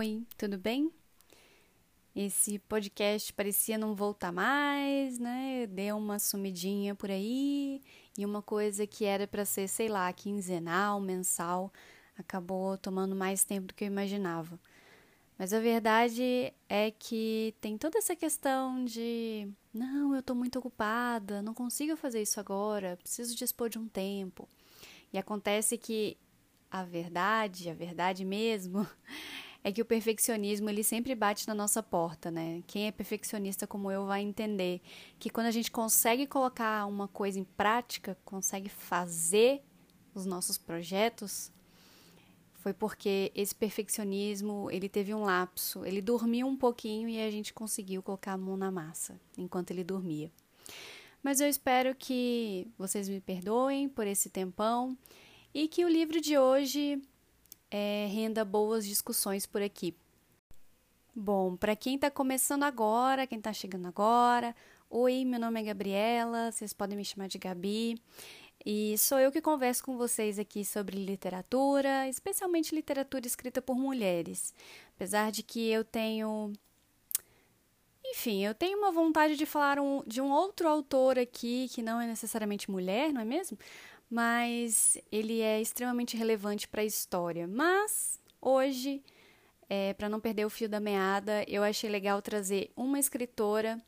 Oi, tudo bem? Esse podcast parecia não voltar mais, né? Deu uma sumidinha por aí e uma coisa que era para ser, sei lá, quinzenal, mensal, acabou tomando mais tempo do que eu imaginava. Mas a verdade é que tem toda essa questão de não, eu tô muito ocupada, não consigo fazer isso agora, preciso dispor de um tempo. E acontece que a verdade, a verdade mesmo, é que o perfeccionismo ele sempre bate na nossa porta, né? Quem é perfeccionista como eu vai entender que quando a gente consegue colocar uma coisa em prática, consegue fazer os nossos projetos, foi porque esse perfeccionismo ele teve um lapso, ele dormiu um pouquinho e a gente conseguiu colocar a mão na massa enquanto ele dormia. Mas eu espero que vocês me perdoem por esse tempão e que o livro de hoje é, renda boas discussões por aqui. Bom, para quem está começando agora, quem está chegando agora, oi, meu nome é Gabriela, vocês podem me chamar de Gabi. E sou eu que converso com vocês aqui sobre literatura, especialmente literatura escrita por mulheres. Apesar de que eu tenho. Enfim, eu tenho uma vontade de falar um, de um outro autor aqui que não é necessariamente mulher, não é mesmo? Mas ele é extremamente relevante para a história. Mas hoje, é, para não perder o fio da meada, eu achei legal trazer uma escritora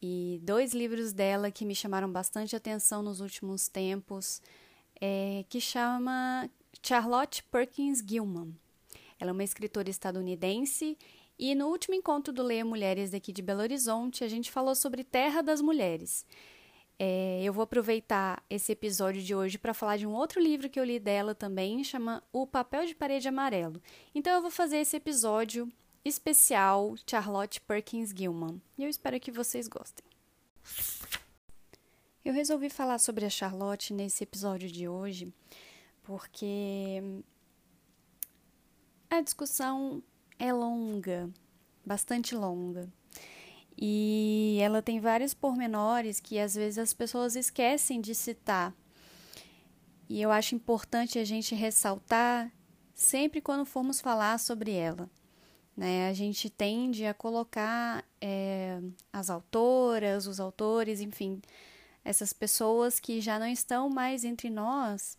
e dois livros dela que me chamaram bastante atenção nos últimos tempos, é, que chama Charlotte Perkins Gilman. Ela é uma escritora estadunidense e no último encontro do Leia Mulheres daqui de Belo Horizonte, a gente falou sobre Terra das Mulheres. É, eu vou aproveitar esse episódio de hoje para falar de um outro livro que eu li dela também, chama O Papel de Parede Amarelo. Então eu vou fazer esse episódio especial Charlotte Perkins Gilman. E eu espero que vocês gostem. Eu resolvi falar sobre a Charlotte nesse episódio de hoje porque a discussão é longa, bastante longa. E ela tem vários pormenores que às vezes as pessoas esquecem de citar. E eu acho importante a gente ressaltar sempre quando formos falar sobre ela. Né? A gente tende a colocar é, as autoras, os autores, enfim, essas pessoas que já não estão mais entre nós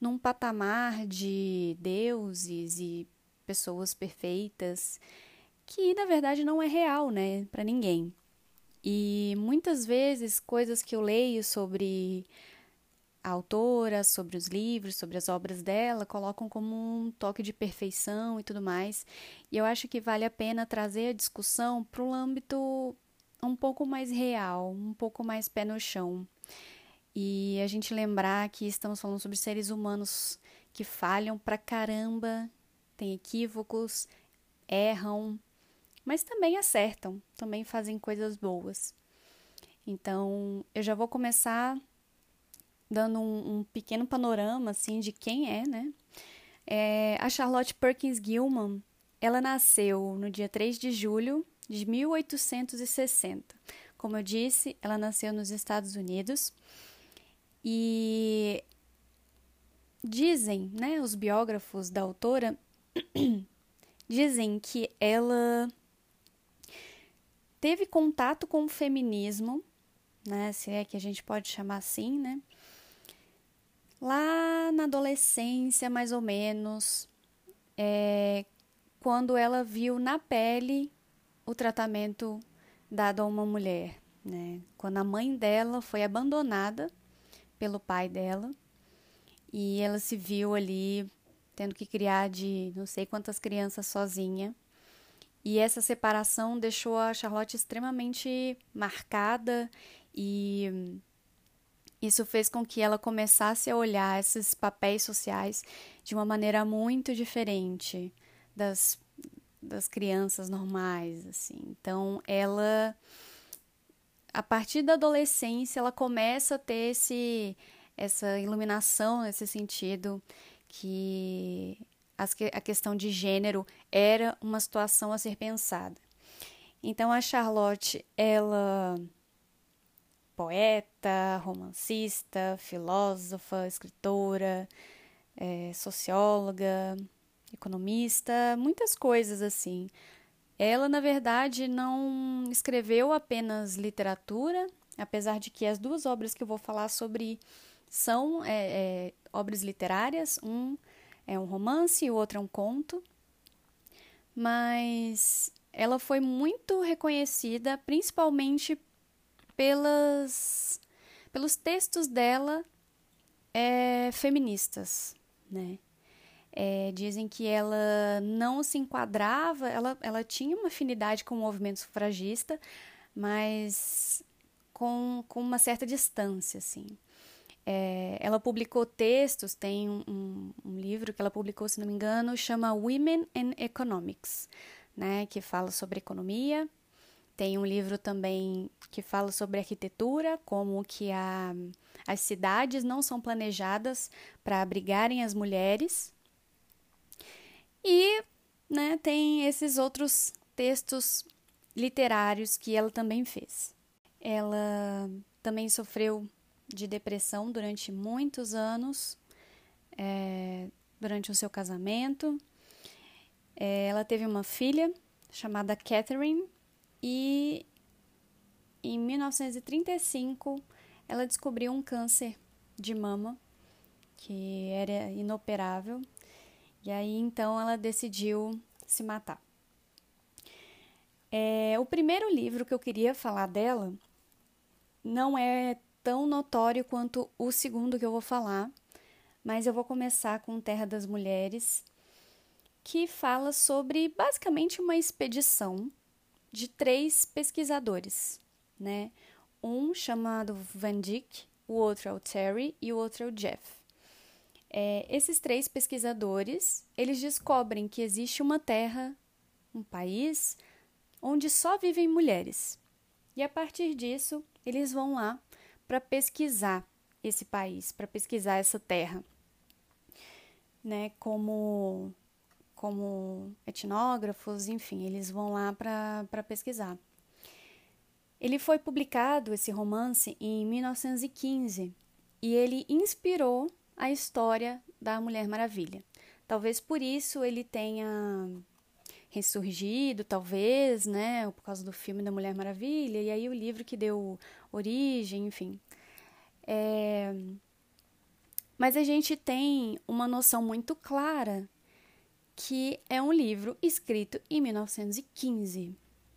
num patamar de deuses e pessoas perfeitas que na verdade não é real, né, para ninguém. E muitas vezes coisas que eu leio sobre a autora, sobre os livros, sobre as obras dela, colocam como um toque de perfeição e tudo mais. E eu acho que vale a pena trazer a discussão para um âmbito um pouco mais real, um pouco mais pé no chão. E a gente lembrar que estamos falando sobre seres humanos que falham pra caramba, têm equívocos, erram, mas também acertam, também fazem coisas boas. Então, eu já vou começar dando um, um pequeno panorama assim de quem é, né? É, a Charlotte Perkins Gilman, ela nasceu no dia 3 de julho de 1860. Como eu disse, ela nasceu nos Estados Unidos e dizem, né, os biógrafos da autora dizem que ela teve contato com o feminismo, né, se é que a gente pode chamar assim, né? Lá na adolescência, mais ou menos, é, quando ela viu na pele o tratamento dado a uma mulher, né? Quando a mãe dela foi abandonada pelo pai dela e ela se viu ali tendo que criar de não sei quantas crianças sozinha e essa separação deixou a Charlotte extremamente marcada e isso fez com que ela começasse a olhar esses papéis sociais de uma maneira muito diferente das, das crianças normais, assim. Então, ela a partir da adolescência, ela começa a ter esse essa iluminação nesse sentido que a questão de gênero era uma situação a ser pensada. Então a Charlotte, ela poeta, romancista, filósofa, escritora, é, socióloga, economista, muitas coisas assim. Ela, na verdade, não escreveu apenas literatura, apesar de que as duas obras que eu vou falar sobre são é, é, obras literárias. Um é um romance e o outro é um conto. Mas ela foi muito reconhecida, principalmente pelas, pelos textos dela é, feministas, né? É, dizem que ela não se enquadrava, ela, ela tinha uma afinidade com o movimento sufragista, mas com, com uma certa distância, assim. É, ela publicou textos, tem um, um, um, livro que ela publicou, se não me engano, chama Women in Economics, né, que fala sobre economia. Tem um livro também que fala sobre arquitetura, como que a, as cidades não são planejadas para abrigarem as mulheres, e né, tem esses outros textos literários que ela também fez. Ela também sofreu de depressão durante muitos anos, é, durante o seu casamento. É, ela teve uma filha chamada Catherine e em 1935 ela descobriu um câncer de mama que era inoperável e aí então ela decidiu se matar. É, o primeiro livro que eu queria falar dela não é tão notório quanto o segundo que eu vou falar, mas eu vou começar com Terra das Mulheres, que fala sobre basicamente uma expedição de três pesquisadores, né? Um chamado Van Dyck, o outro é o Terry e o outro é o Jeff. É, esses três pesquisadores, eles descobrem que existe uma terra, um país, onde só vivem mulheres. E a partir disso, eles vão lá para pesquisar esse país, para pesquisar essa terra. Né, como, como etnógrafos, enfim, eles vão lá para pesquisar. Ele foi publicado, esse romance, em 1915 e ele inspirou a história da Mulher Maravilha. Talvez por isso ele tenha ressurgido, talvez, né, por causa do filme da Mulher Maravilha, e aí o livro que deu origem, enfim. É... Mas a gente tem uma noção muito clara que é um livro escrito em 1915.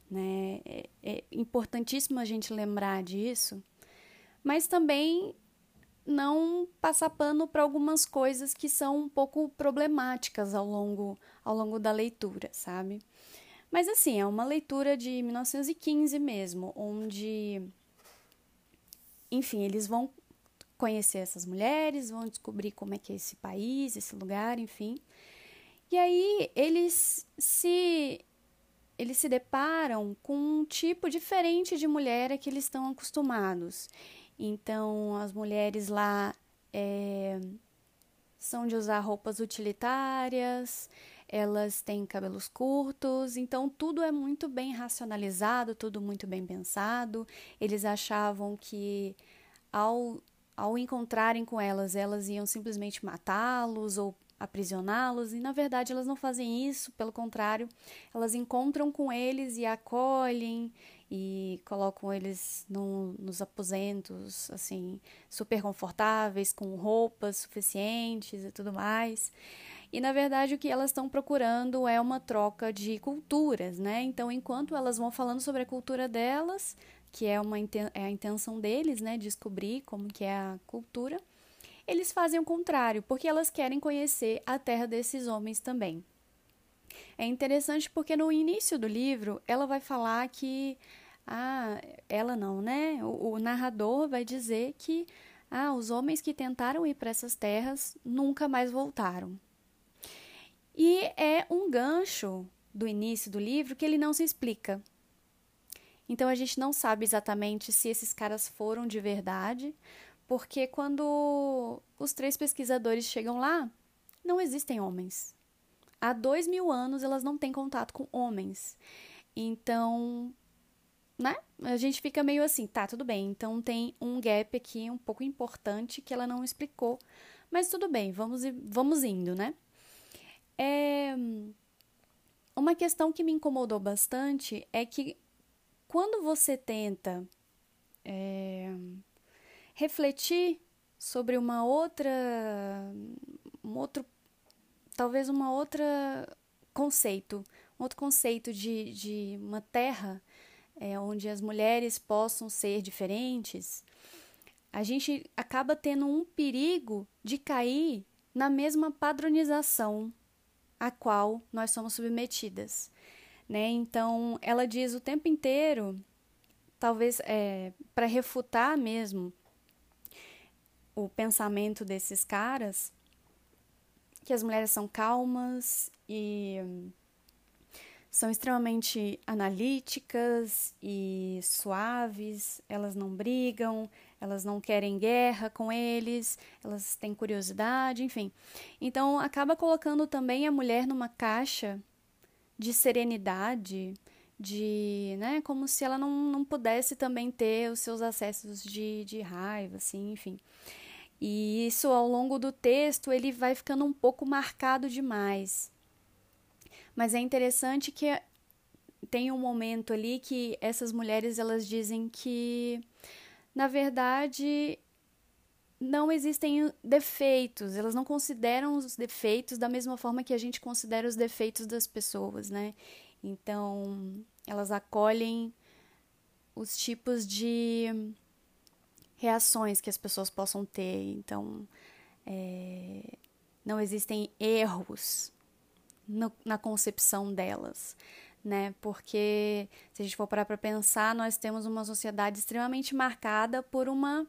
Né? É, é importantíssimo a gente lembrar disso, mas também não passar pano para algumas coisas que são um pouco problemáticas ao longo, ao longo da leitura, sabe? Mas assim, é uma leitura de 1915 mesmo, onde enfim, eles vão conhecer essas mulheres, vão descobrir como é que é esse país, esse lugar, enfim. E aí eles se eles se deparam com um tipo diferente de mulher a que eles estão acostumados. Então, as mulheres lá é, são de usar roupas utilitárias, elas têm cabelos curtos, então tudo é muito bem racionalizado, tudo muito bem pensado. Eles achavam que ao, ao encontrarem com elas, elas iam simplesmente matá-los ou aprisioná-los, e na verdade elas não fazem isso, pelo contrário, elas encontram com eles e acolhem e colocam eles no, nos aposentos, assim, super confortáveis, com roupas suficientes e tudo mais. E na verdade o que elas estão procurando é uma troca de culturas, né? Então, enquanto elas vão falando sobre a cultura delas, que é uma é a intenção deles, né, descobrir como que é a cultura, eles fazem o contrário, porque elas querem conhecer a terra desses homens também. É interessante porque no início do livro ela vai falar que ah, ela não, né? O, o narrador vai dizer que ah, os homens que tentaram ir para essas terras nunca mais voltaram. E é um gancho do início do livro que ele não se explica. Então a gente não sabe exatamente se esses caras foram de verdade, porque quando os três pesquisadores chegam lá, não existem homens. Há dois mil anos elas não têm contato com homens. Então, né? A gente fica meio assim, tá, tudo bem. Então tem um gap aqui um pouco importante que ela não explicou. Mas tudo bem, vamos, vamos indo, né? É uma questão que me incomodou bastante é que quando você tenta é, refletir sobre uma outra, um outro, talvez uma outra conceito, um outro conceito de, de uma terra é, onde as mulheres possam ser diferentes, a gente acaba tendo um perigo de cair na mesma padronização a qual nós somos submetidas. Né? Então, ela diz o tempo inteiro, talvez é, para refutar mesmo o pensamento desses caras, que as mulheres são calmas e são extremamente analíticas e suaves, elas não brigam, elas não querem guerra com eles, elas têm curiosidade, enfim. Então acaba colocando também a mulher numa caixa de serenidade, de, né, como se ela não, não pudesse também ter os seus acessos de, de raiva, assim, enfim. E isso ao longo do texto ele vai ficando um pouco marcado demais. Mas é interessante que tem um momento ali que essas mulheres elas dizem que na verdade não existem defeitos, elas não consideram os defeitos da mesma forma que a gente considera os defeitos das pessoas, né? Então, elas acolhem os tipos de reações que as pessoas possam ter. Então, é, não existem erros no, na concepção delas, né? Porque se a gente for parar para pensar, nós temos uma sociedade extremamente marcada por uma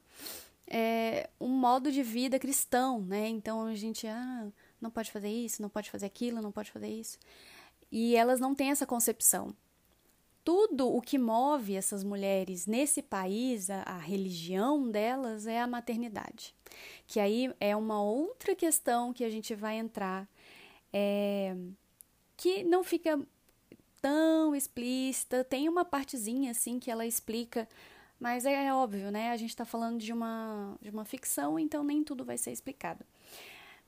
é, um modo de vida cristão, né? Então a gente ah, não pode fazer isso, não pode fazer aquilo, não pode fazer isso. E elas não têm essa concepção. Tudo o que move essas mulheres nesse país, a, a religião delas é a maternidade. Que aí é uma outra questão que a gente vai entrar é, que não fica tão explícita. Tem uma partezinha assim que ela explica, mas é, é óbvio, né? A gente está falando de uma, de uma ficção, então nem tudo vai ser explicado.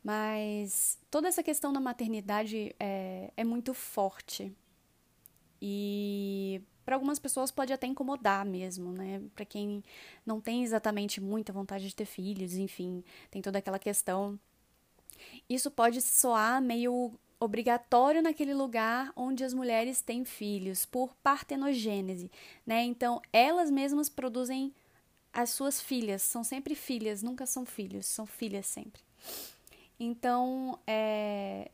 Mas toda essa questão da maternidade é, é muito forte. E para algumas pessoas pode até incomodar mesmo, né? Para quem não tem exatamente muita vontade de ter filhos, enfim, tem toda aquela questão isso pode soar meio obrigatório naquele lugar onde as mulheres têm filhos, por partenogênese, né? Então, elas mesmas produzem as suas filhas, são sempre filhas, nunca são filhos, são filhas sempre. Então, é,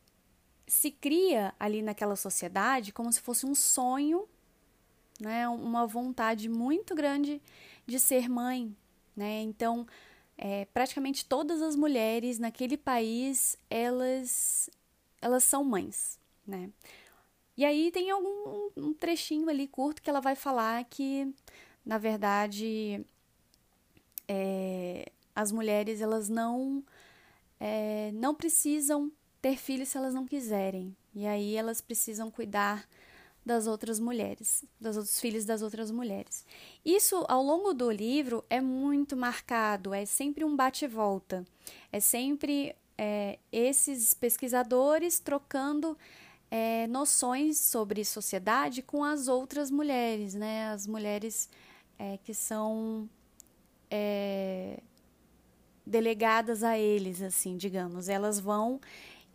se cria ali naquela sociedade como se fosse um sonho, né? Uma vontade muito grande de ser mãe, né? Então, é, praticamente todas as mulheres naquele país elas elas são mães, né? E aí tem algum um trechinho ali curto que ela vai falar que na verdade é, as mulheres elas não é, não precisam ter filhos se elas não quiserem e aí elas precisam cuidar das outras mulheres, dos outros filhos das outras mulheres. Isso, ao longo do livro, é muito marcado, é sempre um bate-volta, é sempre é, esses pesquisadores trocando é, noções sobre sociedade com as outras mulheres, né? As mulheres é, que são é, delegadas a eles, assim, digamos. Elas vão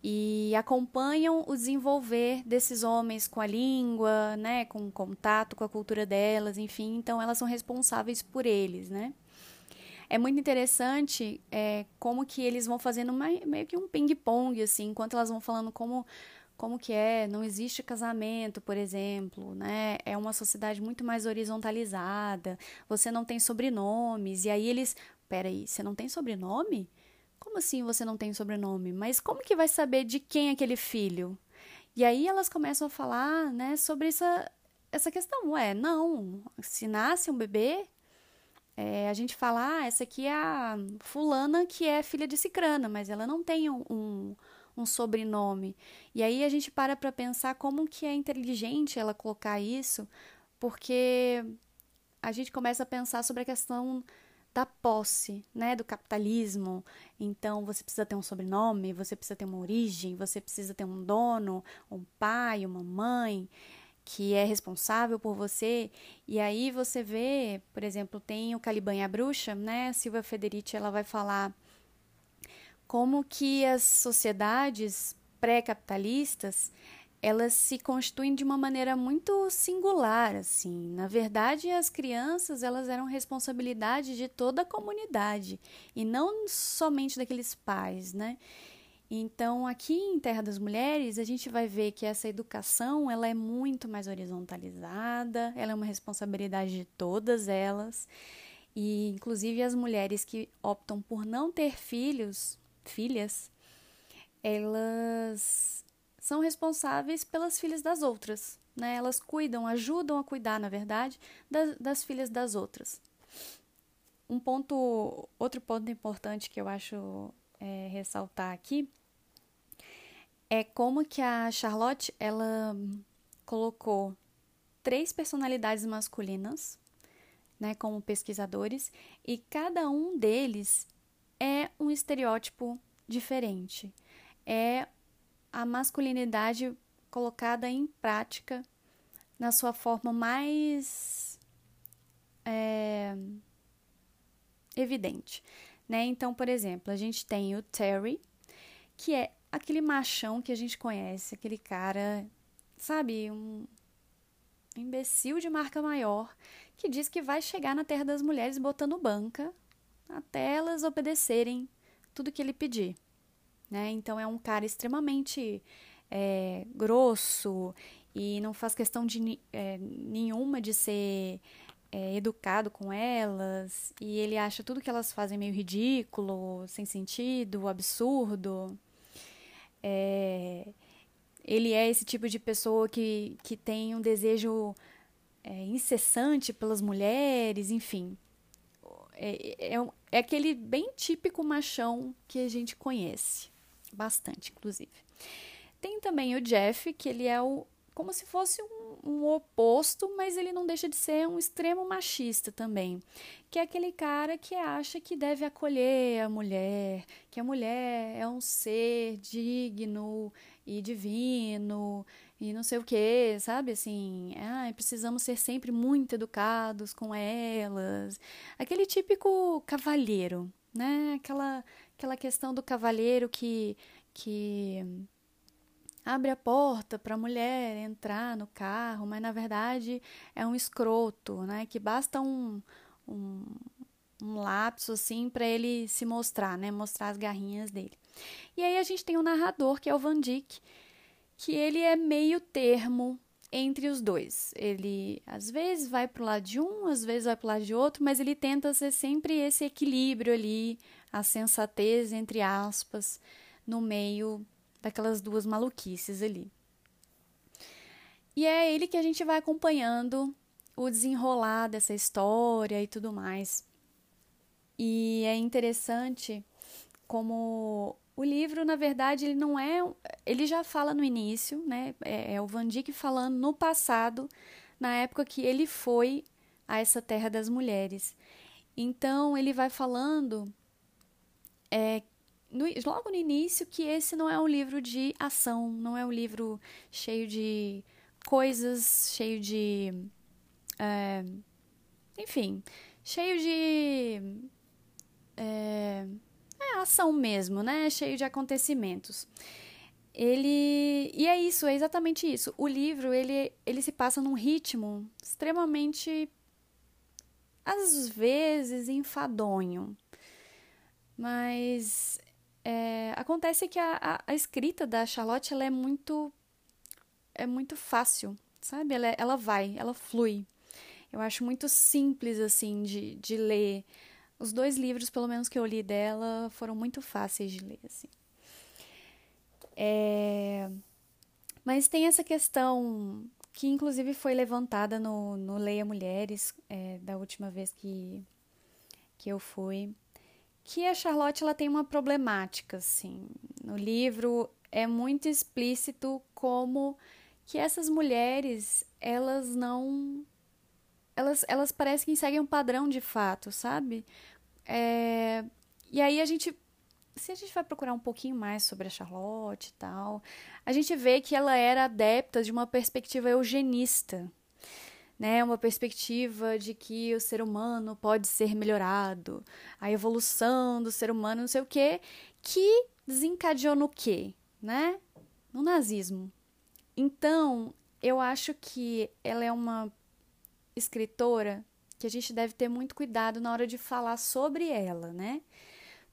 e acompanham o desenvolver desses homens com a língua, né, com contato com a cultura delas, enfim, então elas são responsáveis por eles, né. É muito interessante é, como que eles vão fazendo uma, meio que um ping-pong, assim, enquanto elas vão falando como, como que é, não existe casamento, por exemplo, né, é uma sociedade muito mais horizontalizada, você não tem sobrenomes, e aí eles, peraí, você não tem sobrenome? Como assim você não tem sobrenome? Mas como que vai saber de quem é aquele filho? E aí elas começam a falar, né, sobre essa, essa questão. Ué, não, se nasce um bebê, é, a gente fala, ah, essa aqui é a fulana que é filha de Cicrana, mas ela não tem um, um, um sobrenome. E aí a gente para para pensar como que é inteligente ela colocar isso, porque a gente começa a pensar sobre a questão da posse, né, do capitalismo. Então você precisa ter um sobrenome, você precisa ter uma origem, você precisa ter um dono, um pai, uma mãe que é responsável por você. E aí você vê, por exemplo, tem o Caliban e a Bruxa, né? Silvia Federici, ela vai falar como que as sociedades pré-capitalistas elas se constituem de uma maneira muito singular, assim. Na verdade, as crianças, elas eram responsabilidade de toda a comunidade e não somente daqueles pais, né? Então, aqui em Terra das Mulheres, a gente vai ver que essa educação, ela é muito mais horizontalizada, ela é uma responsabilidade de todas elas. E inclusive as mulheres que optam por não ter filhos, filhas, elas são responsáveis pelas filhas das outras. Né? Elas cuidam, ajudam a cuidar, na verdade, das, das filhas das outras. Um ponto, outro ponto importante que eu acho é, ressaltar aqui é como que a Charlotte ela colocou três personalidades masculinas, né, como pesquisadores, e cada um deles é um estereótipo diferente. É a masculinidade colocada em prática na sua forma mais é, evidente. Né? Então, por exemplo, a gente tem o Terry, que é aquele machão que a gente conhece, aquele cara, sabe, um imbecil de marca maior, que diz que vai chegar na Terra das Mulheres botando banca até elas obedecerem tudo que ele pedir né? Então é um cara extremamente é, grosso e não faz questão de é, nenhuma de ser é, educado com elas e ele acha tudo que elas fazem meio ridículo, sem sentido, absurdo. É, ele é esse tipo de pessoa que, que tem um desejo é, incessante pelas mulheres, enfim. É, é, é aquele bem típico machão que a gente conhece bastante, inclusive. Tem também o Jeff, que ele é o como se fosse um, um, oposto, mas ele não deixa de ser um extremo machista também. Que é aquele cara que acha que deve acolher a mulher, que a mulher é um ser digno e divino e não sei o que, sabe? Assim, ah, precisamos ser sempre muito educados com elas. Aquele típico cavalheiro, né? Aquela, aquela questão do cavalheiro que que abre a porta para a mulher entrar no carro, mas na verdade é um escroto, né? Que basta um, um, um lapso assim para ele se mostrar, né? Mostrar as garrinhas dele. E aí a gente tem o narrador que é o Van Dyck, que ele é meio termo entre os dois. Ele às vezes vai para o lado de um, às vezes vai para o lado de outro, mas ele tenta ser sempre esse equilíbrio ali, a sensatez entre aspas no meio daquelas duas maluquices ali. E é ele que a gente vai acompanhando o desenrolar dessa história e tudo mais. E é interessante como o livro, na verdade, ele não é. Ele já fala no início, né? É, é o Van Dyck falando no passado, na época que ele foi a essa terra das mulheres. Então, ele vai falando é, no, logo no início que esse não é um livro de ação, não é um livro cheio de coisas, cheio de. É, enfim, cheio de. É, é, ação mesmo, né? Cheio de acontecimentos. Ele. E é isso, é exatamente isso. O livro, ele, ele se passa num ritmo extremamente. às vezes enfadonho. Mas é, acontece que a, a, a, escrita da Charlotte ela é muito é muito fácil, sabe? Ela, ela vai, ela flui. Eu acho muito simples assim de, de ler. Os dois livros, pelo menos que eu li dela, foram muito fáceis de ler assim. É... Mas tem essa questão que inclusive foi levantada no, no Leia Mulheres é, da última vez que, que eu fui que a Charlotte ela tem uma problemática, assim. No livro é muito explícito como que essas mulheres, elas não elas, elas parecem que seguem um padrão de fato, sabe? é, e aí a gente se a gente vai procurar um pouquinho mais sobre a Charlotte e tal, a gente vê que ela era adepta de uma perspectiva eugenista, né? Uma perspectiva de que o ser humano pode ser melhorado, a evolução do ser humano, não sei o quê, que desencadeou no quê, né? No nazismo. Então, eu acho que ela é uma escritora que a gente deve ter muito cuidado na hora de falar sobre ela, né?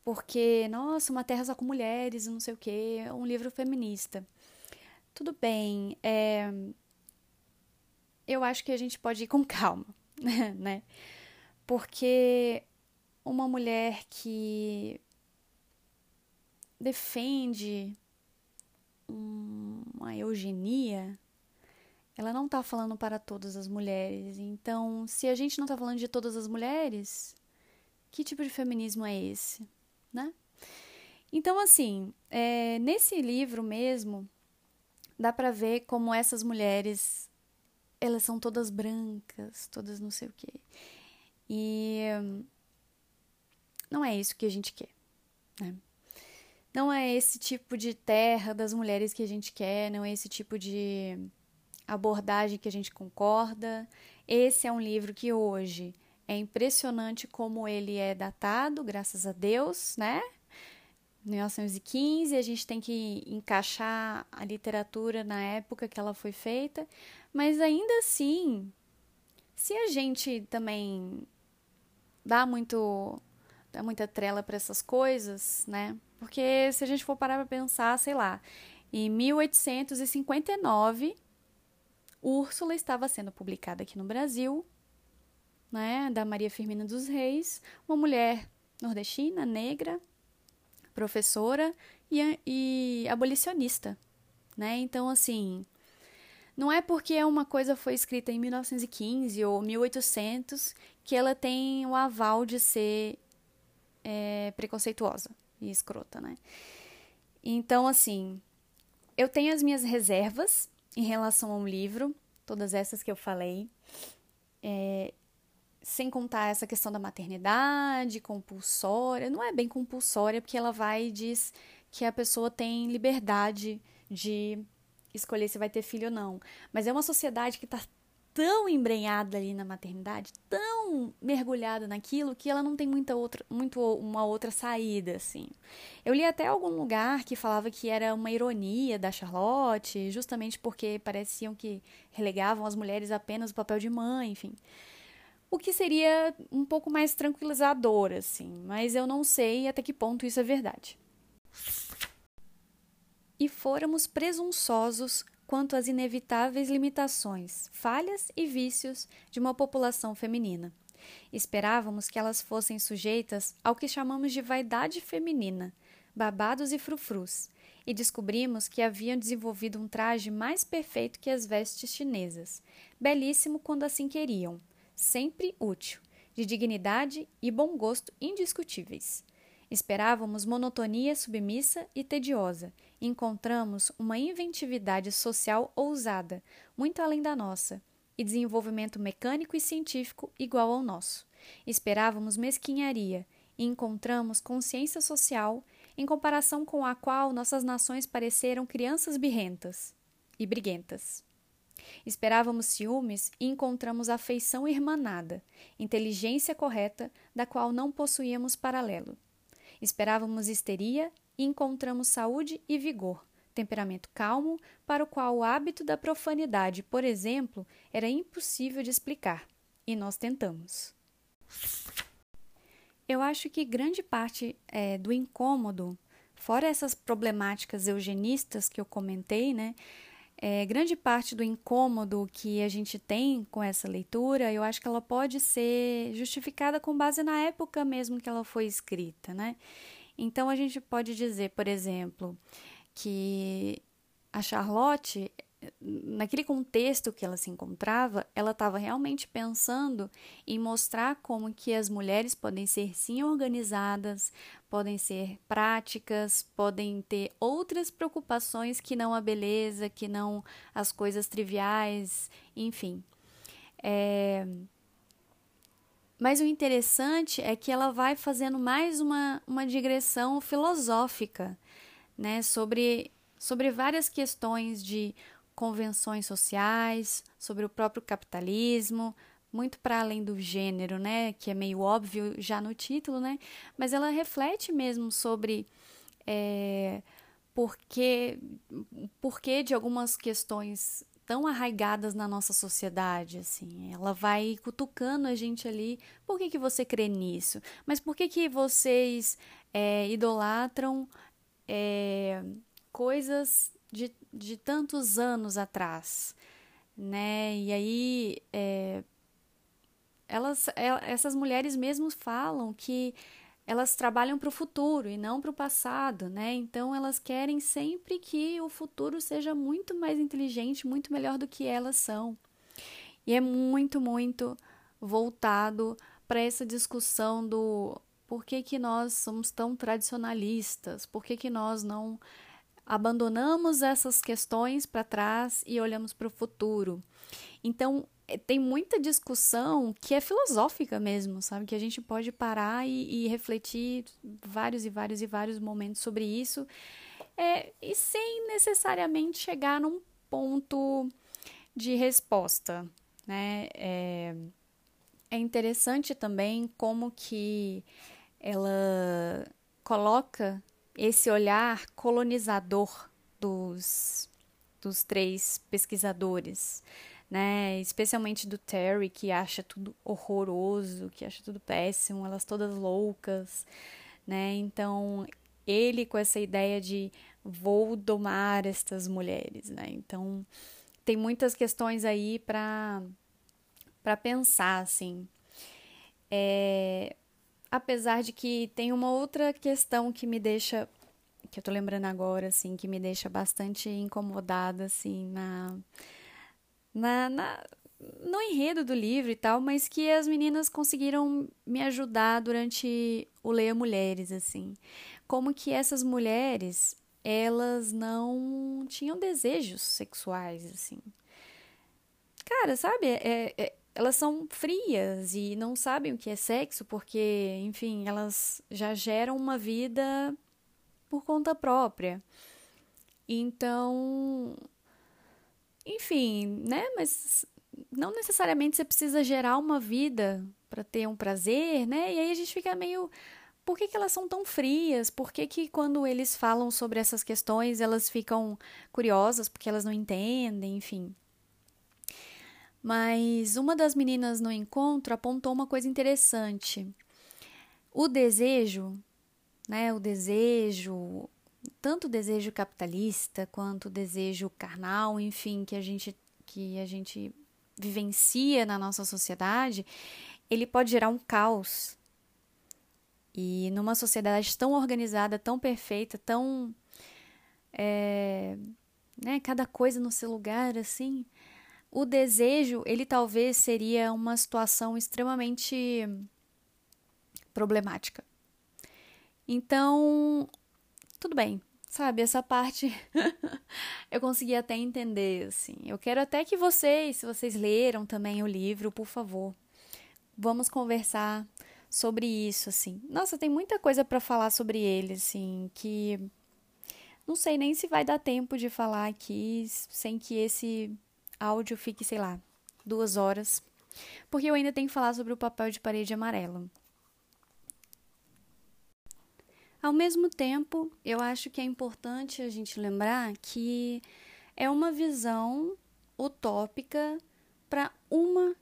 Porque, nossa, uma terra só com mulheres não sei o quê, um livro feminista. Tudo bem, é... eu acho que a gente pode ir com calma, né? Porque uma mulher que defende uma eugenia, ela não está falando para todas as mulheres. Então, se a gente não está falando de todas as mulheres, que tipo de feminismo é esse, né? Então, assim, é, nesse livro mesmo, dá para ver como essas mulheres, elas são todas brancas, todas não sei o quê. E não é isso que a gente quer, né? Não é esse tipo de terra das mulheres que a gente quer, não é esse tipo de abordagem que a gente concorda. Esse é um livro que hoje é impressionante como ele é datado, graças a Deus, né? 1915, a gente tem que encaixar a literatura na época que ela foi feita, mas ainda assim, se a gente também dá muito dá muita trela para essas coisas, né? Porque se a gente for parar para pensar, sei lá, em 1859, Úrsula estava sendo publicada aqui no Brasil, né, da Maria Firmina dos Reis, uma mulher nordestina, negra, professora e, e abolicionista, né? Então, assim, não é porque uma coisa foi escrita em 1915 ou 1800 que ela tem o aval de ser é, preconceituosa e escrota, né? Então, assim, eu tenho as minhas reservas em relação ao livro, todas essas que eu falei, é, sem contar essa questão da maternidade compulsória, não é bem compulsória, porque ela vai e diz que a pessoa tem liberdade de escolher se vai ter filho ou não. Mas é uma sociedade que está tão embrenhada ali na maternidade, tão mergulhada naquilo que ela não tem muita outra, muito uma outra saída assim. Eu li até algum lugar que falava que era uma ironia da Charlotte, justamente porque pareciam que relegavam as mulheres apenas o papel de mãe, enfim. O que seria um pouco mais tranquilizador assim, mas eu não sei até que ponto isso é verdade. E fôramos presunçosos quanto às inevitáveis limitações, falhas e vícios de uma população feminina. Esperávamos que elas fossem sujeitas ao que chamamos de vaidade feminina, babados e frufrus, e descobrimos que haviam desenvolvido um traje mais perfeito que as vestes chinesas, belíssimo quando assim queriam, sempre útil, de dignidade e bom gosto indiscutíveis. Esperávamos monotonia submissa e tediosa, encontramos uma inventividade social ousada, muito além da nossa, e desenvolvimento mecânico e científico igual ao nosso. Esperávamos mesquinharia, e encontramos consciência social, em comparação com a qual nossas nações pareceram crianças birrentas e briguentas. Esperávamos ciúmes e encontramos afeição irmanada, inteligência correta, da qual não possuíamos paralelo. Esperávamos histeria e encontramos saúde e vigor, temperamento calmo, para o qual o hábito da profanidade, por exemplo, era impossível de explicar, e nós tentamos. Eu acho que grande parte é, do incômodo, fora essas problemáticas eugenistas que eu comentei, né? É, grande parte do incômodo que a gente tem com essa leitura, eu acho que ela pode ser justificada com base na época mesmo que ela foi escrita, né? Então a gente pode dizer, por exemplo, que a Charlotte, naquele contexto que ela se encontrava, ela estava realmente pensando em mostrar como que as mulheres podem ser sim organizadas, podem ser práticas, podem ter outras preocupações que não a beleza, que não as coisas triviais, enfim. É... Mas o interessante é que ela vai fazendo mais uma, uma digressão filosófica, né, sobre, sobre várias questões de convenções sociais, sobre o próprio capitalismo, muito para além do gênero, né, que é meio óbvio já no título, né, mas ela reflete mesmo sobre é, porque, porque de algumas questões tão arraigadas na nossa sociedade, assim. Ela vai cutucando a gente ali. Por que, que você crê nisso? Mas por que, que vocês é, idolatram é, coisas de, de tantos anos atrás? Né? E aí, é, elas, é, essas mulheres mesmo falam que elas trabalham para o futuro e não para o passado, né? Então elas querem sempre que o futuro seja muito mais inteligente, muito melhor do que elas são. E é muito, muito voltado para essa discussão do por que, que nós somos tão tradicionalistas, por que, que nós não abandonamos essas questões para trás e olhamos para o futuro. Então, tem muita discussão que é filosófica mesmo, sabe? Que a gente pode parar e, e refletir vários e vários e vários momentos sobre isso, é, e sem necessariamente chegar num ponto de resposta, né? É, é interessante também como que ela coloca esse olhar colonizador dos, dos três pesquisadores né? Especialmente do Terry, que acha tudo horroroso, que acha tudo péssimo, elas todas loucas, né? Então, ele com essa ideia de vou domar estas mulheres, né? Então, tem muitas questões aí para para pensar, assim. É, apesar de que tem uma outra questão que me deixa que eu tô lembrando agora, assim, que me deixa bastante incomodada, assim, na na, na, no enredo do livro e tal, mas que as meninas conseguiram me ajudar durante o Leia Mulheres, assim. Como que essas mulheres, elas não tinham desejos sexuais, assim. Cara, sabe, é, é, elas são frias e não sabem o que é sexo porque, enfim, elas já geram uma vida por conta própria. Então, enfim, né? Mas não necessariamente você precisa gerar uma vida para ter um prazer, né? E aí a gente fica meio. Por que, que elas são tão frias? Por que, que quando eles falam sobre essas questões elas ficam curiosas porque elas não entendem, enfim. Mas uma das meninas no encontro apontou uma coisa interessante. O desejo, né? O desejo, tanto o desejo capitalista quanto o desejo carnal, enfim, que a gente que a gente vivencia na nossa sociedade, ele pode gerar um caos. E numa sociedade tão organizada, tão perfeita, tão é, né, cada coisa no seu lugar, assim, o desejo, ele talvez seria uma situação extremamente problemática. Então, tudo bem, sabe? Essa parte eu consegui até entender, assim. Eu quero até que vocês, se vocês leram também o livro, por favor, vamos conversar sobre isso, assim. Nossa, tem muita coisa para falar sobre ele, assim, que não sei nem se vai dar tempo de falar aqui sem que esse áudio fique, sei lá, duas horas, porque eu ainda tenho que falar sobre o papel de parede amarelo. Ao mesmo tempo, eu acho que é importante a gente lembrar que é uma visão utópica para uma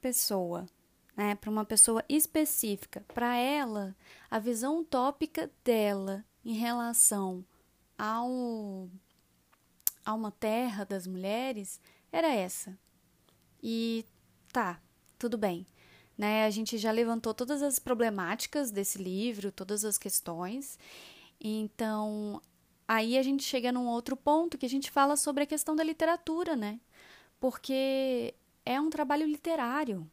pessoa, né? Para uma pessoa específica. Para ela, a visão utópica dela em relação ao a uma terra das mulheres era essa. E tá, tudo bem. Né? A gente já levantou todas as problemáticas desse livro, todas as questões. Então, aí a gente chega num outro ponto que a gente fala sobre a questão da literatura, né? Porque é um trabalho literário.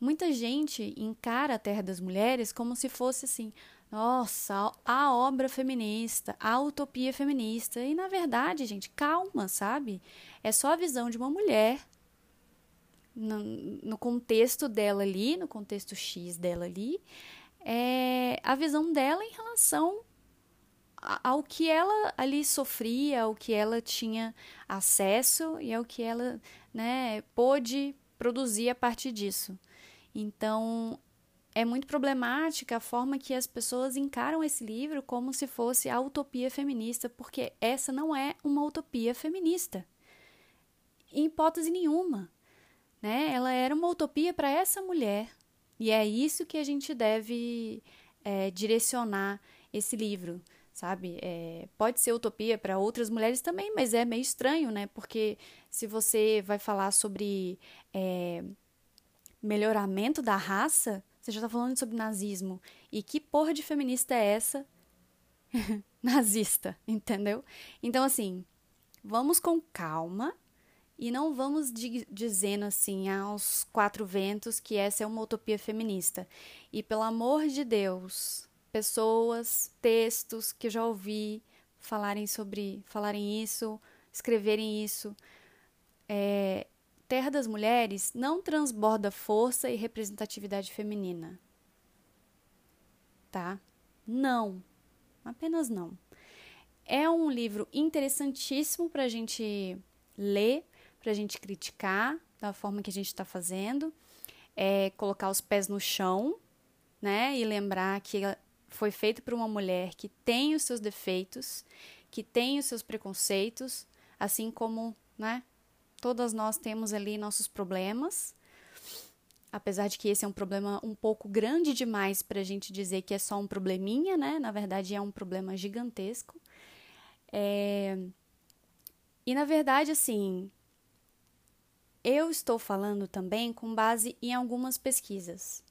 Muita gente encara a Terra das Mulheres como se fosse assim, nossa, a obra feminista, a utopia feminista. E na verdade, gente, calma, sabe? É só a visão de uma mulher no, no contexto dela ali, no contexto X dela ali, é a visão dela em relação ao que ela ali sofria, ao que ela tinha acesso e ao que ela né, pôde produzir a partir disso. Então, é muito problemática a forma que as pessoas encaram esse livro como se fosse a utopia feminista, porque essa não é uma utopia feminista. Em hipótese nenhuma. Né? Ela era uma utopia para essa mulher. E é isso que a gente deve é, direcionar esse livro sabe? É, pode ser utopia para outras mulheres também, mas é meio estranho, né? Porque se você vai falar sobre é, melhoramento da raça, você já está falando sobre nazismo. E que porra de feminista é essa? Nazista, entendeu? Então, assim, vamos com calma e não vamos di dizendo assim aos quatro ventos que essa é uma utopia feminista. E pelo amor de Deus, pessoas, textos que já ouvi falarem sobre, falarem isso, escreverem isso. É, Terra das Mulheres não transborda força e representatividade feminina. Tá? Não. Apenas não. É um livro interessantíssimo para a gente ler, para a gente criticar da forma que a gente está fazendo, é colocar os pés no chão, né? E lembrar que foi feito por uma mulher que tem os seus defeitos, que tem os seus preconceitos, assim como, né? Todas nós temos ali nossos problemas. Apesar de que esse é um problema um pouco grande demais para a gente dizer que é só um probleminha, né? Na verdade, é um problema gigantesco. É... E na verdade, assim, eu estou falando também com base em algumas pesquisas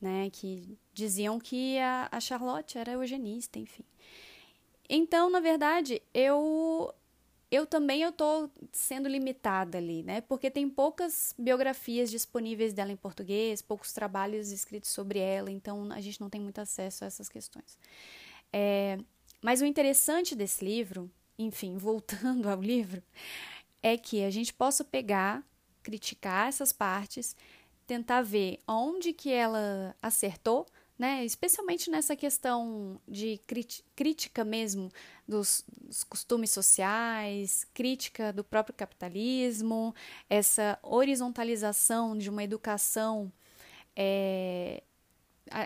né, que diziam que a, a Charlotte era eugenista, enfim. Então, na verdade, eu eu também eu sendo limitada ali, né? Porque tem poucas biografias disponíveis dela em português, poucos trabalhos escritos sobre ela, então a gente não tem muito acesso a essas questões. É, mas o interessante desse livro, enfim, voltando ao livro, é que a gente possa pegar, criticar essas partes, tentar ver onde que ela acertou, né? Especialmente nessa questão de crítica mesmo dos, dos, costumes sociais, crítica do próprio capitalismo, essa horizontalização de uma educação. É,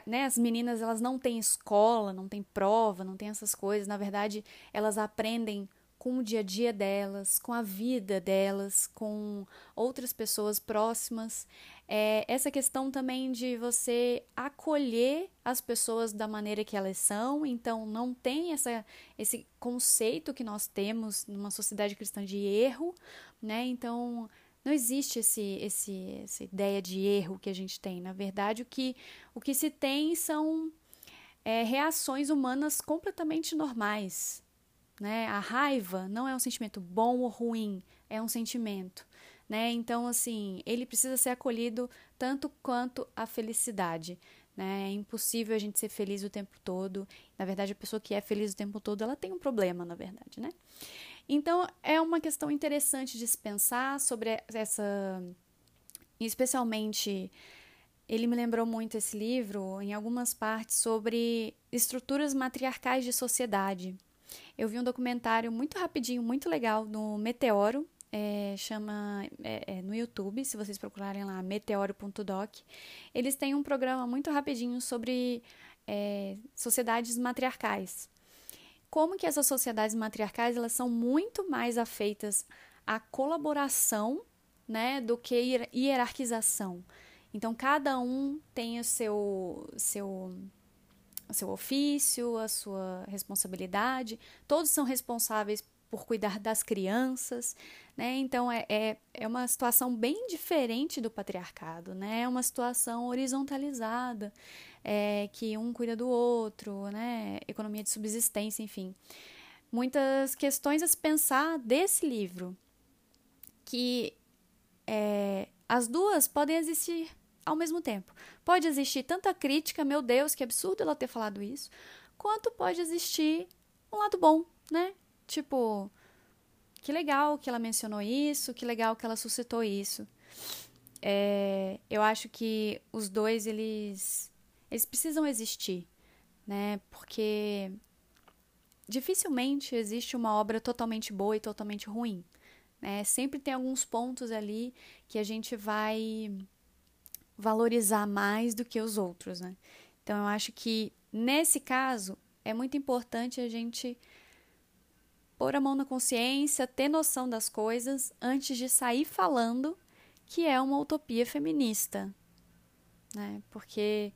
né, as meninas elas não têm escola, não têm prova, não têm essas coisas. Na verdade, elas aprendem com o dia a dia delas, com a vida delas, com outras pessoas próximas. É essa questão também de você acolher as pessoas da maneira que elas são, então não tem essa, esse conceito que nós temos numa sociedade cristã de erro, né? Então não existe esse, esse, essa ideia de erro que a gente tem. Na verdade, o que, o que se tem são é, reações humanas completamente normais, né? A raiva não é um sentimento bom ou ruim, é um sentimento. Né? Então, assim, ele precisa ser acolhido tanto quanto a felicidade. Né? É impossível a gente ser feliz o tempo todo. Na verdade, a pessoa que é feliz o tempo todo, ela tem um problema, na verdade, né? Então, é uma questão interessante de se pensar sobre essa. Especialmente, ele me lembrou muito esse livro, em algumas partes, sobre estruturas matriarcais de sociedade. Eu vi um documentário muito rapidinho, muito legal, no Meteoro, é, chama é, é, no YouTube, se vocês procurarem lá, meteoro.doc. Eles têm um programa muito rapidinho sobre é, sociedades matriarcais. Como que essas sociedades matriarcais elas são muito mais afeitas à colaboração né, do que hierarquização. Então, cada um tem o seu, seu o seu ofício, a sua responsabilidade, todos são responsáveis por cuidar das crianças, né? Então é, é, é uma situação bem diferente do patriarcado, né? É uma situação horizontalizada, é, que um cuida do outro, né? Economia de subsistência, enfim. Muitas questões a se pensar desse livro, que é, as duas podem existir ao mesmo tempo. Pode existir tanta crítica, meu Deus, que absurdo ela ter falado isso, quanto pode existir um lado bom, né? Tipo, que legal que ela mencionou isso, que legal que ela suscitou isso. é, eu acho que os dois eles eles precisam existir, né? Porque dificilmente existe uma obra totalmente boa e totalmente ruim. Né? Sempre tem alguns pontos ali que a gente vai valorizar mais do que os outros. Né? Então eu acho que nesse caso é muito importante a gente pôr a mão na consciência, ter noção das coisas antes de sair falando que é uma utopia feminista, né? Porque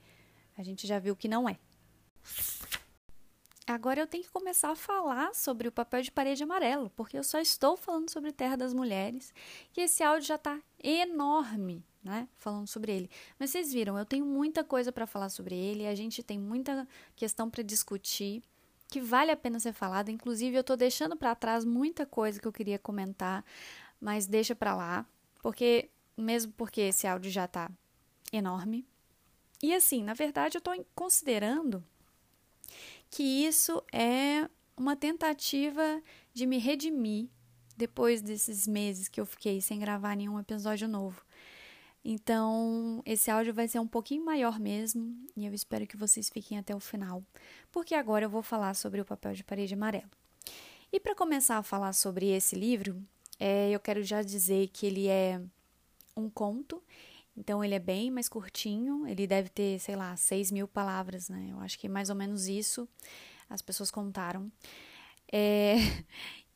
a gente já viu que não é. Agora eu tenho que começar a falar sobre o papel de parede amarelo, porque eu só estou falando sobre Terra das Mulheres e esse áudio já está enorme, né? Falando sobre ele. Mas vocês viram, eu tenho muita coisa para falar sobre ele, a gente tem muita questão para discutir que vale a pena ser falada. Inclusive, eu estou deixando para trás muita coisa que eu queria comentar, mas deixa para lá, porque mesmo porque esse áudio já está enorme. E assim, na verdade, eu estou considerando que isso é uma tentativa de me redimir depois desses meses que eu fiquei sem gravar nenhum episódio novo. Então, esse áudio vai ser um pouquinho maior mesmo, e eu espero que vocês fiquem até o final, porque agora eu vou falar sobre o papel de parede amarelo. E para começar a falar sobre esse livro, é, eu quero já dizer que ele é um conto, então ele é bem mais curtinho, ele deve ter, sei lá, 6 mil palavras, né? Eu acho que mais ou menos isso as pessoas contaram. É...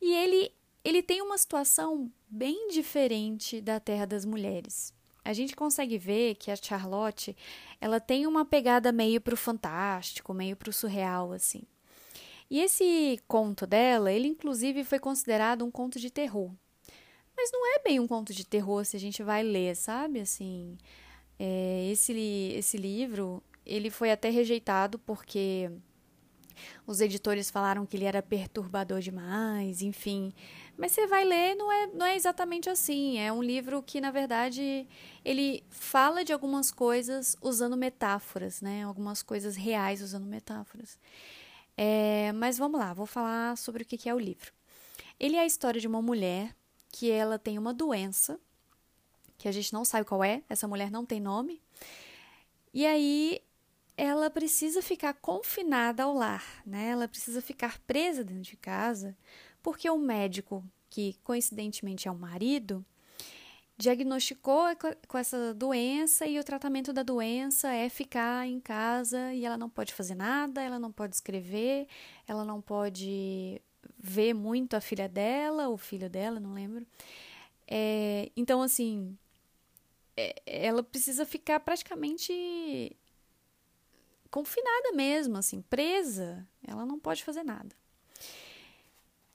E ele, ele tem uma situação bem diferente da Terra das Mulheres. A gente consegue ver que a Charlotte, ela tem uma pegada meio pro fantástico, meio pro surreal, assim. E esse conto dela, ele inclusive foi considerado um conto de terror. Mas não é bem um conto de terror se a gente vai ler, sabe? Assim, é, esse, esse livro ele foi até rejeitado porque os editores falaram que ele era perturbador demais, enfim. Mas você vai ler, não é, não é exatamente assim. É um livro que, na verdade, ele fala de algumas coisas usando metáforas, né? Algumas coisas reais usando metáforas. É, mas vamos lá, vou falar sobre o que é o livro. Ele é a história de uma mulher que ela tem uma doença, que a gente não sabe qual é, essa mulher não tem nome. E aí ela precisa ficar confinada ao lar, né? Ela precisa ficar presa dentro de casa, porque o médico, que coincidentemente é o marido, diagnosticou com essa doença e o tratamento da doença é ficar em casa e ela não pode fazer nada, ela não pode escrever, ela não pode vê muito a filha dela, o filho dela, não lembro. É, então, assim, é, ela precisa ficar praticamente confinada mesmo, assim, presa. Ela não pode fazer nada.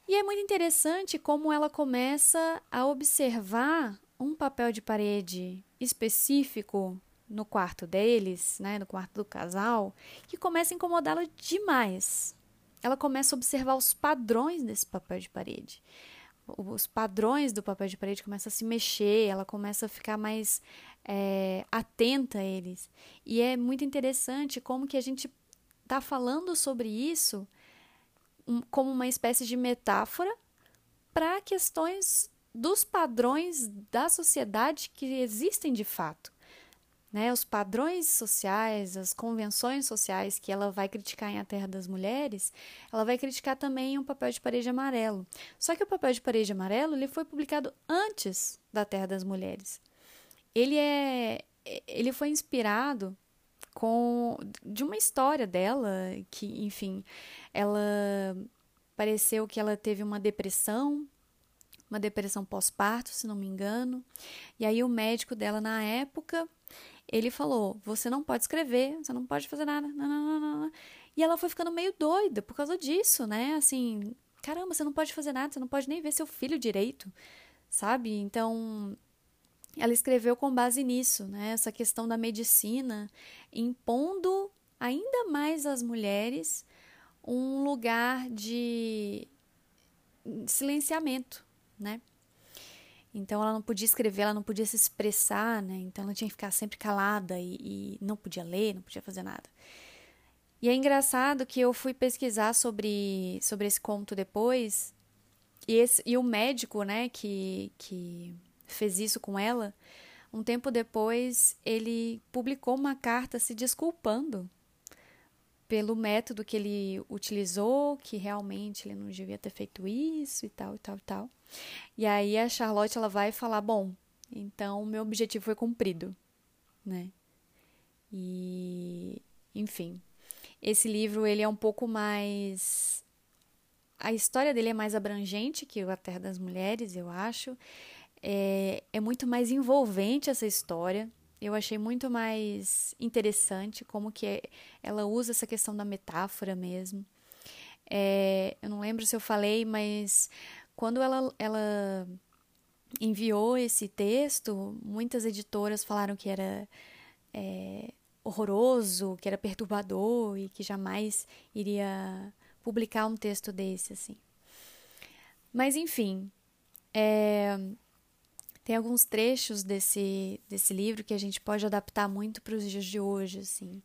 E é muito interessante como ela começa a observar um papel de parede específico no quarto deles, né, no quarto do casal, que começa a incomodá-la demais ela começa a observar os padrões desse papel de parede. Os padrões do papel de parede começam a se mexer, ela começa a ficar mais é, atenta a eles. E é muito interessante como que a gente está falando sobre isso um, como uma espécie de metáfora para questões dos padrões da sociedade que existem de fato né, os padrões sociais, as convenções sociais que ela vai criticar em A Terra das Mulheres, ela vai criticar também um papel de parede amarelo. Só que o papel de parede amarelo ele foi publicado antes da Terra das Mulheres. Ele é, ele foi inspirado com de uma história dela que, enfim, ela pareceu que ela teve uma depressão uma depressão pós-parto, se não me engano. E aí o médico dela na época ele falou: você não pode escrever, você não pode fazer nada. Não. E ela foi ficando meio doida por causa disso, né? Assim, caramba, você não pode fazer nada, você não pode nem ver seu filho direito, sabe? Então, ela escreveu com base nisso, né? Essa questão da medicina impondo ainda mais às mulheres um lugar de silenciamento, né? Então ela não podia escrever, ela não podia se expressar, né? Então ela tinha que ficar sempre calada e, e não podia ler, não podia fazer nada. E é engraçado que eu fui pesquisar sobre, sobre esse conto depois, e, esse, e o médico, né, que, que fez isso com ela, um tempo depois, ele publicou uma carta se desculpando pelo método que ele utilizou, que realmente ele não devia ter feito isso e tal e tal e tal. E aí a Charlotte ela vai falar, bom, então o meu objetivo foi cumprido, né? E enfim, esse livro ele é um pouco mais a história dele é mais abrangente que o A Terra das Mulheres, eu acho. É, é muito mais envolvente essa história. Eu achei muito mais interessante como que ela usa essa questão da metáfora mesmo. É, eu não lembro se eu falei, mas quando ela, ela enviou esse texto, muitas editoras falaram que era é, horroroso, que era perturbador e que jamais iria publicar um texto desse assim. Mas enfim, é, tem alguns trechos desse, desse livro que a gente pode adaptar muito para os dias de hoje, assim.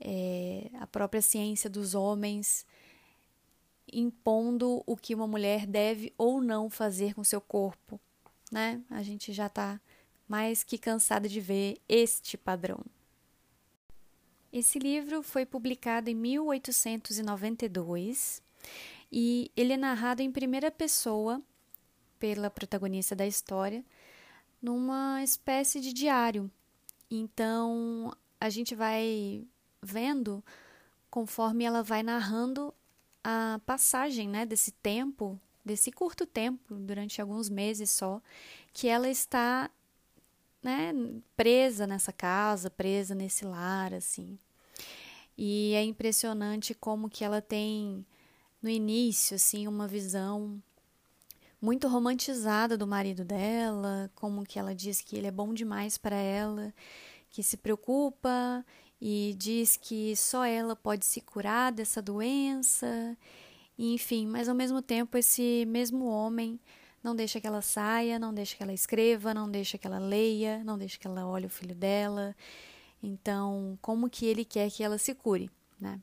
É, a própria ciência dos homens impondo o que uma mulher deve ou não fazer com seu corpo, né? A gente já está mais que cansada de ver este padrão. Esse livro foi publicado em 1892 e ele é narrado em primeira pessoa pela protagonista da história, numa espécie de diário. Então, a gente vai vendo conforme ela vai narrando a passagem, né, desse tempo, desse curto tempo, durante alguns meses só, que ela está, né, presa nessa casa, presa nesse lar, assim. E é impressionante como que ela tem no início, assim, uma visão muito romantizada do marido dela, como que ela diz que ele é bom demais para ela, que se preocupa e diz que só ela pode se curar dessa doença. Enfim, mas ao mesmo tempo esse mesmo homem não deixa que ela saia, não deixa que ela escreva, não deixa que ela leia, não deixa que ela olhe o filho dela. Então, como que ele quer que ela se cure, né?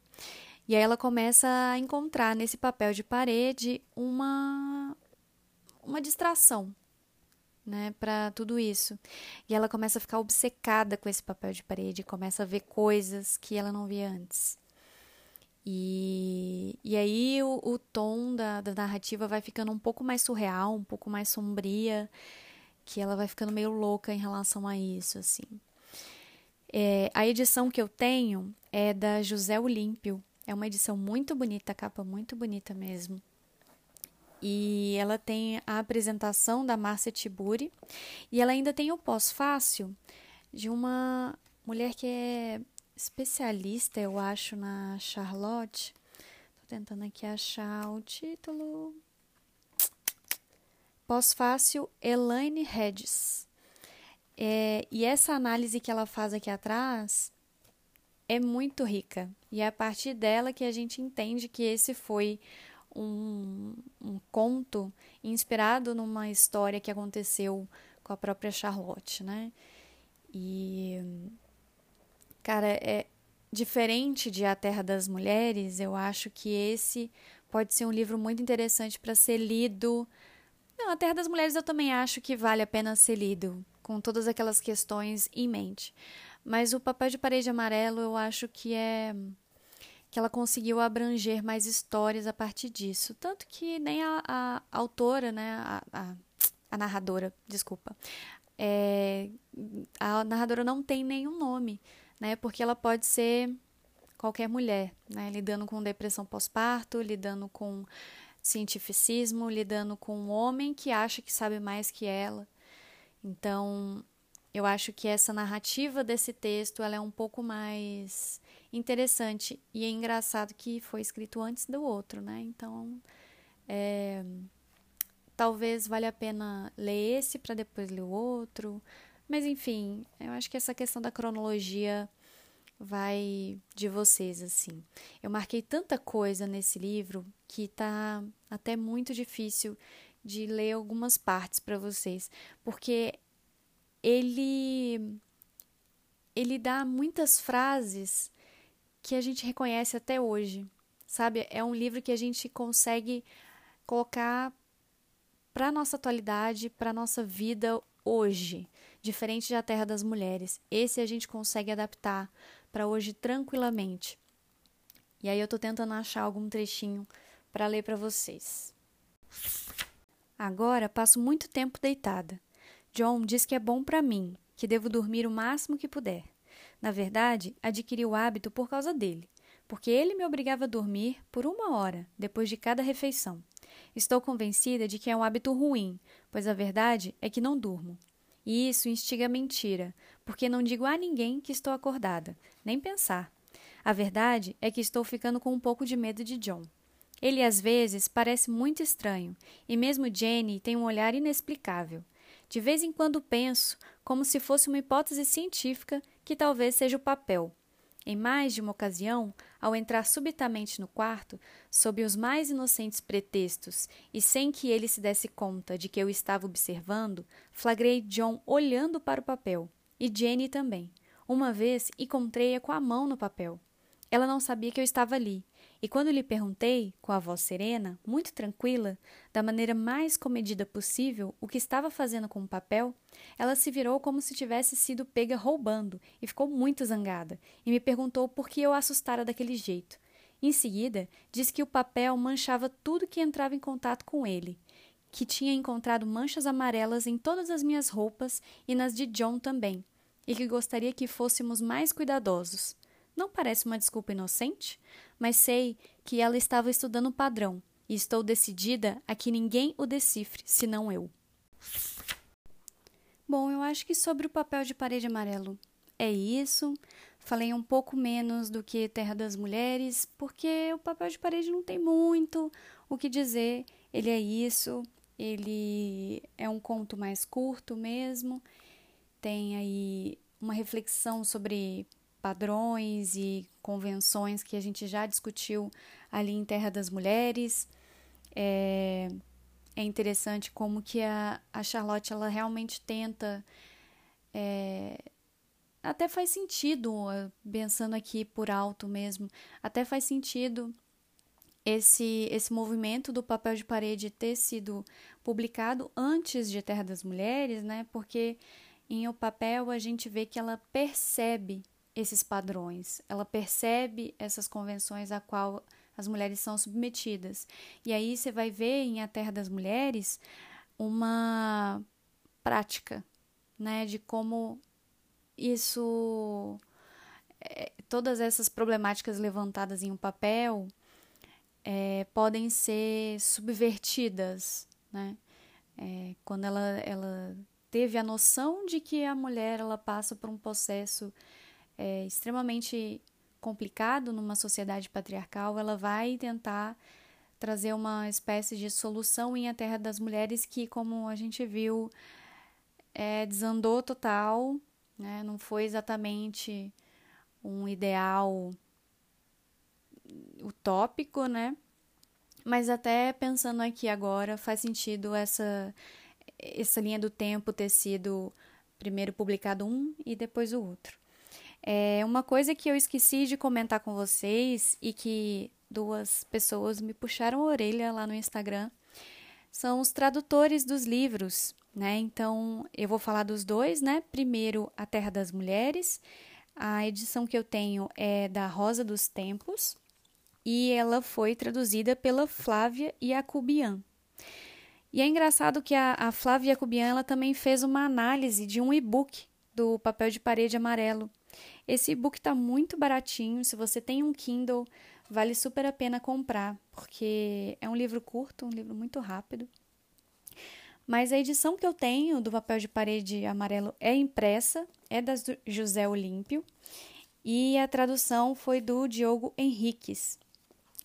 E aí ela começa a encontrar nesse papel de parede uma uma distração, né, para tudo isso. E ela começa a ficar obcecada com esse papel de parede, começa a ver coisas que ela não via antes. E, e aí o, o tom da, da narrativa vai ficando um pouco mais surreal, um pouco mais sombria, que ela vai ficando meio louca em relação a isso, assim. É, a edição que eu tenho é da José Olímpio. É uma edição muito bonita, capa muito bonita mesmo. E ela tem a apresentação da Márcia Tiburi. E ela ainda tem o pós-fácil de uma mulher que é especialista, eu acho, na Charlotte. Tô tentando aqui achar o título. Pós-fácil Elaine Hedges. É, e essa análise que ela faz aqui atrás é muito rica. E é a partir dela que a gente entende que esse foi um, um conto inspirado numa história que aconteceu com a própria Charlotte, né? E, cara, é diferente de A Terra das Mulheres, eu acho que esse pode ser um livro muito interessante para ser lido. Não, A Terra das Mulheres eu também acho que vale a pena ser lido, com todas aquelas questões em mente. Mas o Papel de Parede Amarelo eu acho que é que ela conseguiu abranger mais histórias a partir disso. Tanto que nem a, a autora, né, a, a, a narradora, desculpa, é, a narradora não tem nenhum nome, né, porque ela pode ser qualquer mulher, né, lidando com depressão pós-parto, lidando com cientificismo, lidando com um homem que acha que sabe mais que ela. Então, eu acho que essa narrativa desse texto ela é um pouco mais interessante e é engraçado que foi escrito antes do outro, né? Então, é, talvez valha a pena ler esse para depois ler o outro, mas enfim, eu acho que essa questão da cronologia vai de vocês assim. Eu marquei tanta coisa nesse livro que tá até muito difícil de ler algumas partes para vocês, porque ele ele dá muitas frases que a gente reconhece até hoje, sabe? É um livro que a gente consegue colocar para nossa atualidade, para nossa vida hoje. diferente da Terra das Mulheres. Esse a gente consegue adaptar para hoje tranquilamente. E aí eu tô tentando achar algum trechinho para ler para vocês. Agora passo muito tempo deitada. John diz que é bom para mim, que devo dormir o máximo que puder. Na verdade, adquiri o hábito por causa dele, porque ele me obrigava a dormir por uma hora depois de cada refeição. Estou convencida de que é um hábito ruim, pois a verdade é que não durmo. E isso instiga a mentira, porque não digo a ninguém que estou acordada, nem pensar. A verdade é que estou ficando com um pouco de medo de John. Ele às vezes parece muito estranho, e mesmo Jenny tem um olhar inexplicável. De vez em quando penso, como se fosse uma hipótese científica, que talvez seja o papel. Em mais de uma ocasião, ao entrar subitamente no quarto, sob os mais inocentes pretextos e sem que ele se desse conta de que eu estava observando, flagrei John olhando para o papel, e Jenny também. Uma vez encontrei-a com a mão no papel. Ela não sabia que eu estava ali, e quando lhe perguntei, com a voz serena, muito tranquila, da maneira mais comedida possível, o que estava fazendo com o papel, ela se virou como se tivesse sido pega roubando e ficou muito zangada, e me perguntou por que eu a assustara daquele jeito. Em seguida, disse que o papel manchava tudo que entrava em contato com ele, que tinha encontrado manchas amarelas em todas as minhas roupas e nas de John também, e que gostaria que fôssemos mais cuidadosos. Não parece uma desculpa inocente? Mas sei que ela estava estudando o padrão e estou decidida a que ninguém o decifre, senão eu. Bom, eu acho que sobre o papel de parede amarelo é isso. Falei um pouco menos do que Terra das Mulheres, porque o papel de parede não tem muito o que dizer. Ele é isso, ele é um conto mais curto mesmo. Tem aí uma reflexão sobre padrões e convenções que a gente já discutiu ali em Terra das Mulheres. É, é interessante como que a, a Charlotte ela realmente tenta é, até faz sentido pensando aqui por alto mesmo até faz sentido esse esse movimento do papel de parede ter sido publicado antes de Terra das Mulheres né porque em o papel a gente vê que ela percebe esses padrões, ela percebe essas convenções a qual as mulheres são submetidas. E aí você vai ver em A Terra das Mulheres uma prática, né, de como isso é, todas essas problemáticas levantadas em um papel é, podem ser subvertidas, né? É, quando ela, ela teve a noção de que a mulher ela passa por um processo é, extremamente complicado numa sociedade patriarcal, ela vai tentar trazer uma espécie de solução em A Terra das Mulheres que, como a gente viu, é, desandou total, né? não foi exatamente um ideal utópico, né? Mas até pensando aqui agora, faz sentido essa, essa linha do tempo ter sido primeiro publicado um e depois o outro. É uma coisa que eu esqueci de comentar com vocês e que duas pessoas me puxaram a orelha lá no Instagram são os tradutores dos livros, né? Então eu vou falar dos dois, né? Primeiro, A Terra das Mulheres. A edição que eu tenho é da Rosa dos Tempos e ela foi traduzida pela Flávia Jacobian. E é engraçado que a, a Flávia Jacobian ela também fez uma análise de um e-book do papel de parede amarelo esse e-book está muito baratinho. Se você tem um Kindle, vale super a pena comprar, porque é um livro curto, um livro muito rápido. Mas a edição que eu tenho do papel de parede amarelo é impressa, é da José Olímpio, e a tradução foi do Diogo Henriques.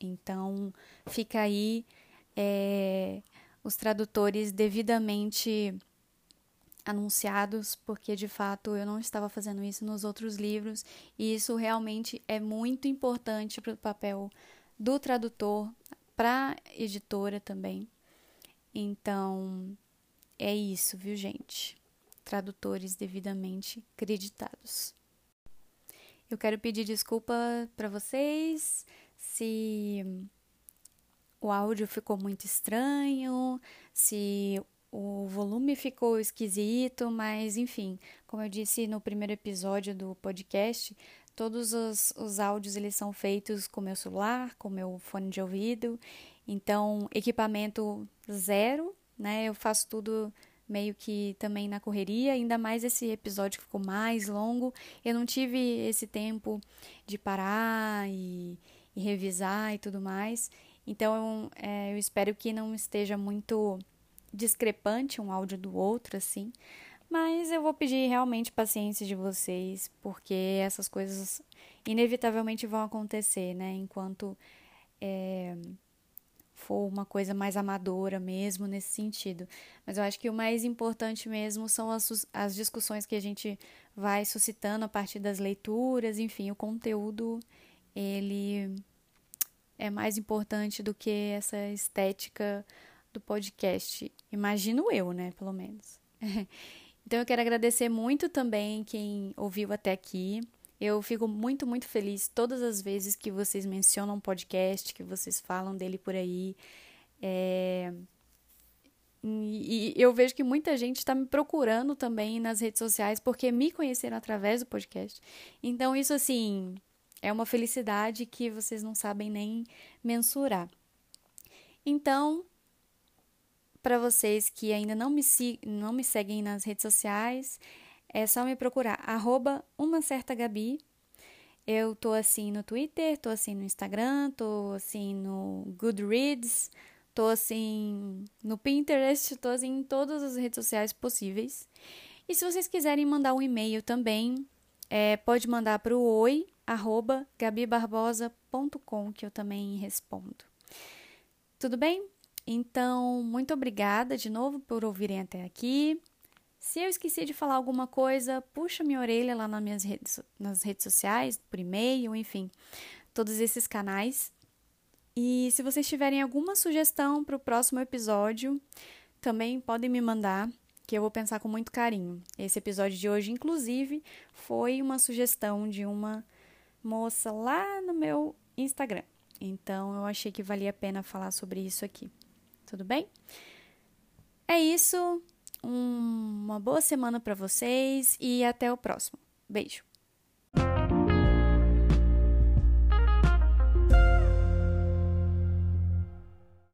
Então, fica aí é, os tradutores devidamente anunciados, porque de fato eu não estava fazendo isso nos outros livros, e isso realmente é muito importante para o papel do tradutor, para a editora também. Então, é isso, viu, gente? Tradutores devidamente creditados. Eu quero pedir desculpa para vocês se o áudio ficou muito estranho, se o volume ficou esquisito, mas enfim, como eu disse no primeiro episódio do podcast, todos os, os áudios eles são feitos com meu celular, com meu fone de ouvido, então equipamento zero, né? Eu faço tudo meio que também na correria, ainda mais esse episódio que ficou mais longo, eu não tive esse tempo de parar e, e revisar e tudo mais. Então, é, eu espero que não esteja muito discrepante um áudio do outro, assim. Mas eu vou pedir realmente paciência de vocês, porque essas coisas inevitavelmente vão acontecer, né? Enquanto é, for uma coisa mais amadora mesmo nesse sentido. Mas eu acho que o mais importante mesmo são as, as discussões que a gente vai suscitando a partir das leituras, enfim, o conteúdo, ele é mais importante do que essa estética do podcast. Imagino eu, né? Pelo menos. então eu quero agradecer muito também quem ouviu até aqui. Eu fico muito, muito feliz todas as vezes que vocês mencionam o podcast, que vocês falam dele por aí. É... E eu vejo que muita gente está me procurando também nas redes sociais porque me conheceram através do podcast. Então, isso, assim, é uma felicidade que vocês não sabem nem mensurar. Então, para vocês que ainda não me, não me seguem nas redes sociais, é só me procurar, arroba uma certa Gabi. Eu tô assim no Twitter, tô assim no Instagram, tô assim no Goodreads, tô assim no Pinterest, tô assim em todas as redes sociais possíveis. E se vocês quiserem mandar um e-mail também, é, pode mandar para o oi, arroba gabibarbosa.com, que eu também respondo. Tudo bem? Então, muito obrigada de novo por ouvirem até aqui. Se eu esqueci de falar alguma coisa, puxa minha orelha lá nas minhas redes, nas redes sociais, por e-mail, enfim, todos esses canais. E se vocês tiverem alguma sugestão para o próximo episódio, também podem me mandar, que eu vou pensar com muito carinho. Esse episódio de hoje, inclusive, foi uma sugestão de uma moça lá no meu Instagram. Então eu achei que valia a pena falar sobre isso aqui. Tudo bem? É isso. Um, uma boa semana para vocês e até o próximo. Beijo.